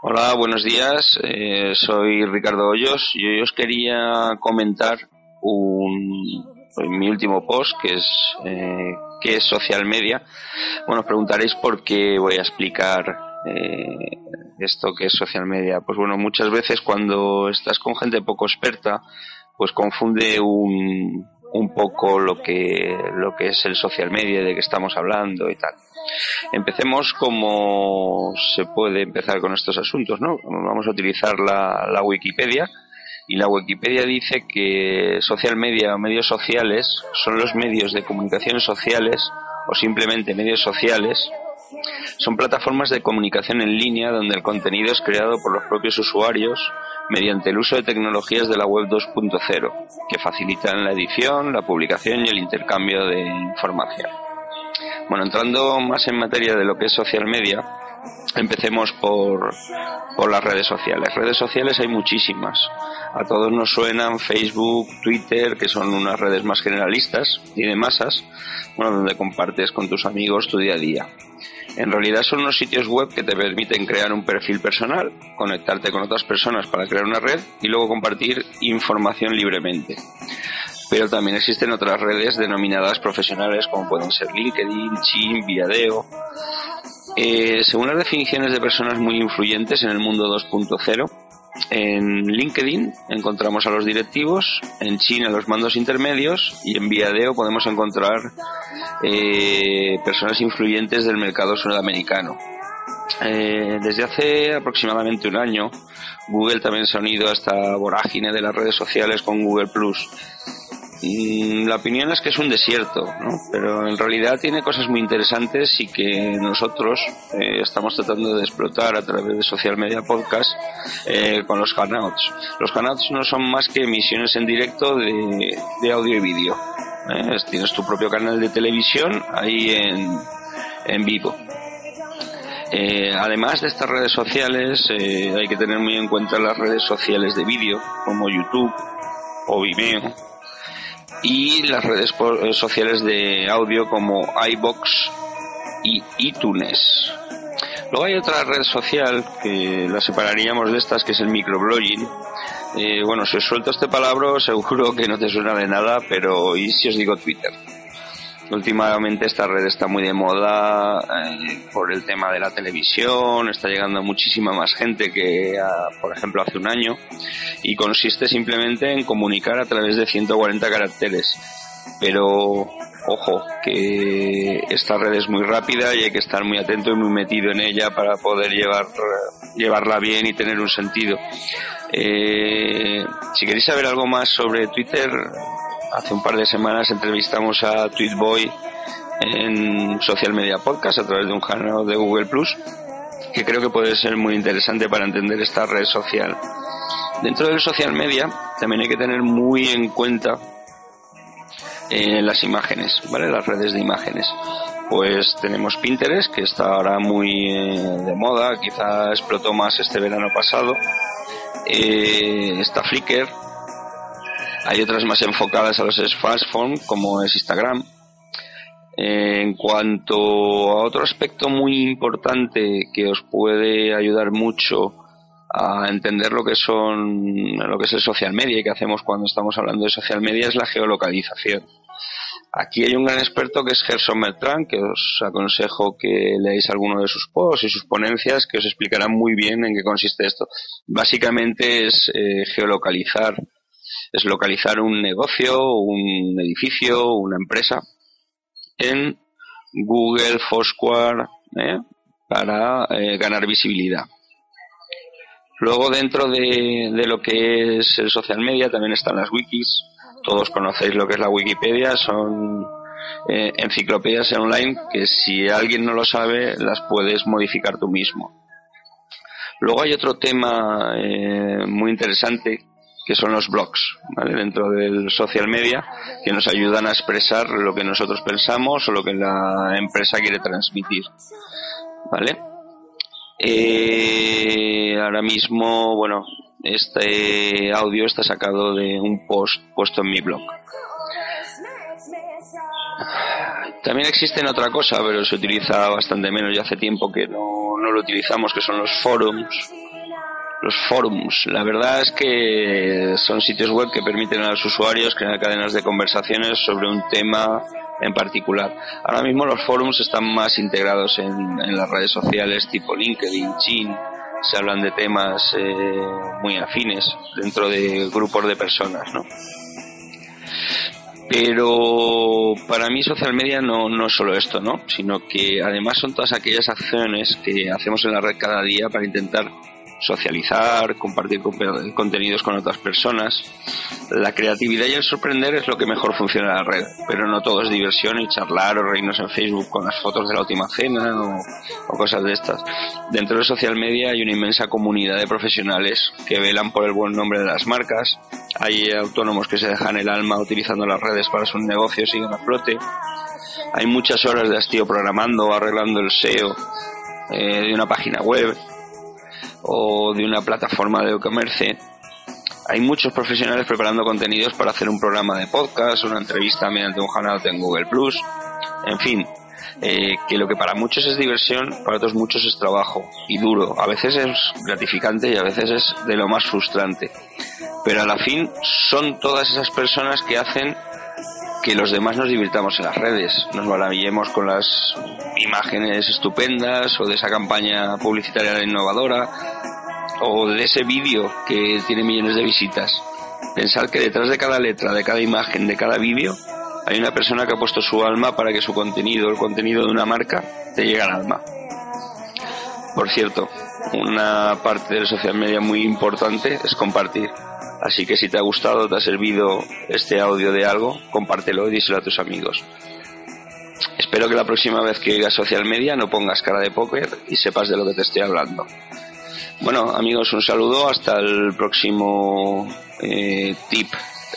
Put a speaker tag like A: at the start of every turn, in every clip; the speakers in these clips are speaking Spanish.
A: Hola, buenos días. Eh, soy Ricardo Hoyos. Yo os quería comentar un, mi último post, que es eh, qué es social media. Bueno, os preguntaréis por qué voy a explicar eh, esto que es social media. Pues bueno, muchas veces cuando estás con gente poco experta, pues confunde un, un poco lo que, lo que es el social media, de que estamos hablando y tal. Empecemos como se puede empezar con estos asuntos, ¿no? Vamos a utilizar la, la Wikipedia y la Wikipedia dice que social media o medios sociales son los medios de comunicación sociales o simplemente medios sociales son plataformas de comunicación en línea donde el contenido es creado por los propios usuarios mediante el uso de tecnologías de la web 2.0 que facilitan la edición, la publicación y el intercambio de información. Bueno, entrando más en materia de lo que es social media, empecemos por, por las redes sociales. Redes sociales hay muchísimas. A todos nos suenan Facebook, Twitter, que son unas redes más generalistas y de masas, bueno, donde compartes con tus amigos tu día a día. En realidad son unos sitios web que te permiten crear un perfil personal, conectarte con otras personas para crear una red y luego compartir información libremente. Pero también existen otras redes denominadas profesionales como pueden ser LinkedIn, Chin, Viadeo. Eh, según las definiciones de personas muy influyentes en el mundo 2.0, en LinkedIn encontramos a los directivos, en China los mandos intermedios y en Viadeo podemos encontrar eh, personas influyentes del mercado sudamericano. Eh, desde hace aproximadamente un año, Google también se ha unido a esta vorágine de las redes sociales con Google Plus la opinión es que es un desierto, ¿no? pero en realidad tiene cosas muy interesantes y que nosotros eh, estamos tratando de explotar a través de social media podcast eh, con los Hangouts. Los Hangouts no son más que emisiones en directo de, audio y vídeo. ¿eh? Tienes tu propio canal de televisión ahí en, en vivo. además de estas redes sociales, hay que tener muy en cuenta las redes sociales de vídeo, como YouTube o Vimeo, y las redes eh, sociales de audio como iBox y iTunes. Luego hay otra red social que la separaríamos de estas, que es el microblogging. Eh, bueno, si os suelto este palabra, seguro que no te suena de nada, pero ¿y si os digo Twitter? Últimamente esta red está muy de moda eh, por el tema de la televisión, está llegando muchísima más gente que, por ejemplo, hace un año y consiste simplemente en comunicar a través de 140 caracteres. Pero ojo, que esta red es muy rápida y hay que estar muy atento y muy metido en ella para poder llevar, llevarla bien y tener un sentido. Eh, si queréis saber algo más sobre Twitter, hace un par de semanas entrevistamos a Tweetboy en Social Media Podcast a través de un canal de Google Plus que creo que puede ser muy interesante para entender esta red social. Dentro del social media también hay que tener muy en cuenta eh, las imágenes, ¿vale? Las redes de imágenes. Pues tenemos Pinterest, que está ahora muy eh, de moda, quizá explotó más este verano pasado. Eh, está Flickr, hay otras más enfocadas a los smartphones, como es Instagram. En cuanto a otro aspecto muy importante que os puede ayudar mucho a entender lo que son lo que es el social media y que hacemos cuando estamos hablando de social media es la geolocalización. Aquí hay un gran experto que es Gerson Bertrand, que os aconsejo que leáis alguno de sus posts y sus ponencias, que os explicarán muy bien en qué consiste esto. Básicamente es eh, geolocalizar es localizar un negocio, un edificio, una empresa en Google, Foursquare, ¿eh? para eh, ganar visibilidad. Luego dentro de, lo que es el social media también están las wikis. Todos conocéis lo que es la Wikipedia, son eh, enciclopedias online que si alguien no lo sabe las puedes modificar tú mismo. Luego hay otro tema muy interesante que son los blogs, ¿vale? Dentro del social media, que nos ayudan a expresar lo que nosotros pensamos o lo que la empresa quiere transmitir, ¿vale? Eh, ahora mismo, bueno, este audio está sacado de un post puesto en mi blog. También existen otra cosa, pero se utiliza bastante menos y hace tiempo que no, no lo utilizamos, que son los forums los forums. La verdad es que son sitios web que permiten a los usuarios crear cadenas de conversaciones sobre un tema en particular. Ahora mismo los forums están más integrados en, las redes sociales tipo LinkedIn, Chin, se hablan de temas eh, muy afines dentro de grupos de personas, ¿no? Pero para mí social media no, no es solo esto, ¿no? Sino que además son todas aquellas acciones que hacemos en la red cada día para intentar socializar, compartir contenidos con otras personas. La creatividad y el sorprender es lo que mejor funciona en la red, pero no todo es diversión y charlar o reírnos en Facebook con las fotos de la última cena o, cosas de estas. Dentro de social media hay una inmensa comunidad de profesionales que velan por el buen nombre de las marcas. Hay autónomos que se dejan el alma utilizando las redes para sus negocios y a flote. Hay muchas horas de hastío programando arreglando el SEO eh, de una página web o de una plataforma de e-commerce. Hay muchos profesionales preparando contenidos para hacer un programa de podcast, una entrevista mediante un canal en Google Plus, en fin, eh, que lo que para muchos es diversión, para otros muchos es trabajo y duro. A veces es gratificante y a veces es de lo más frustrante. Pero a la fin son todas esas personas que hacen que los demás nos divirtamos en las redes, nos maravillemos con las imágenes estupendas o de esa campaña publicitaria innovadora o de ese vídeo que tiene millones de visitas. Pensar que detrás de cada letra, de cada imagen, de cada vídeo, hay una persona que ha puesto su alma para que su contenido, el contenido de una marca, te llegue al alma. Por cierto, una parte del social media muy importante es compartir. Así que si te ha gustado, te ha servido este audio de algo, compártelo y díselo a tus amigos. Espero que la próxima vez que oigas social media no pongas cara de póker y sepas de lo que te estoy hablando. Bueno, amigos, un saludo. Hasta el próximo eh, tip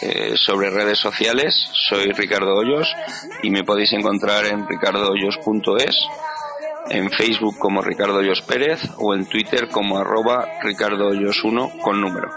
A: eh, sobre redes sociales. Soy Ricardo Hoyos y me podéis encontrar en ricardohoyos.es, en Facebook como Ricardo Hoyos Pérez o en Twitter como arroba Ricardo Hoyos 1 con número.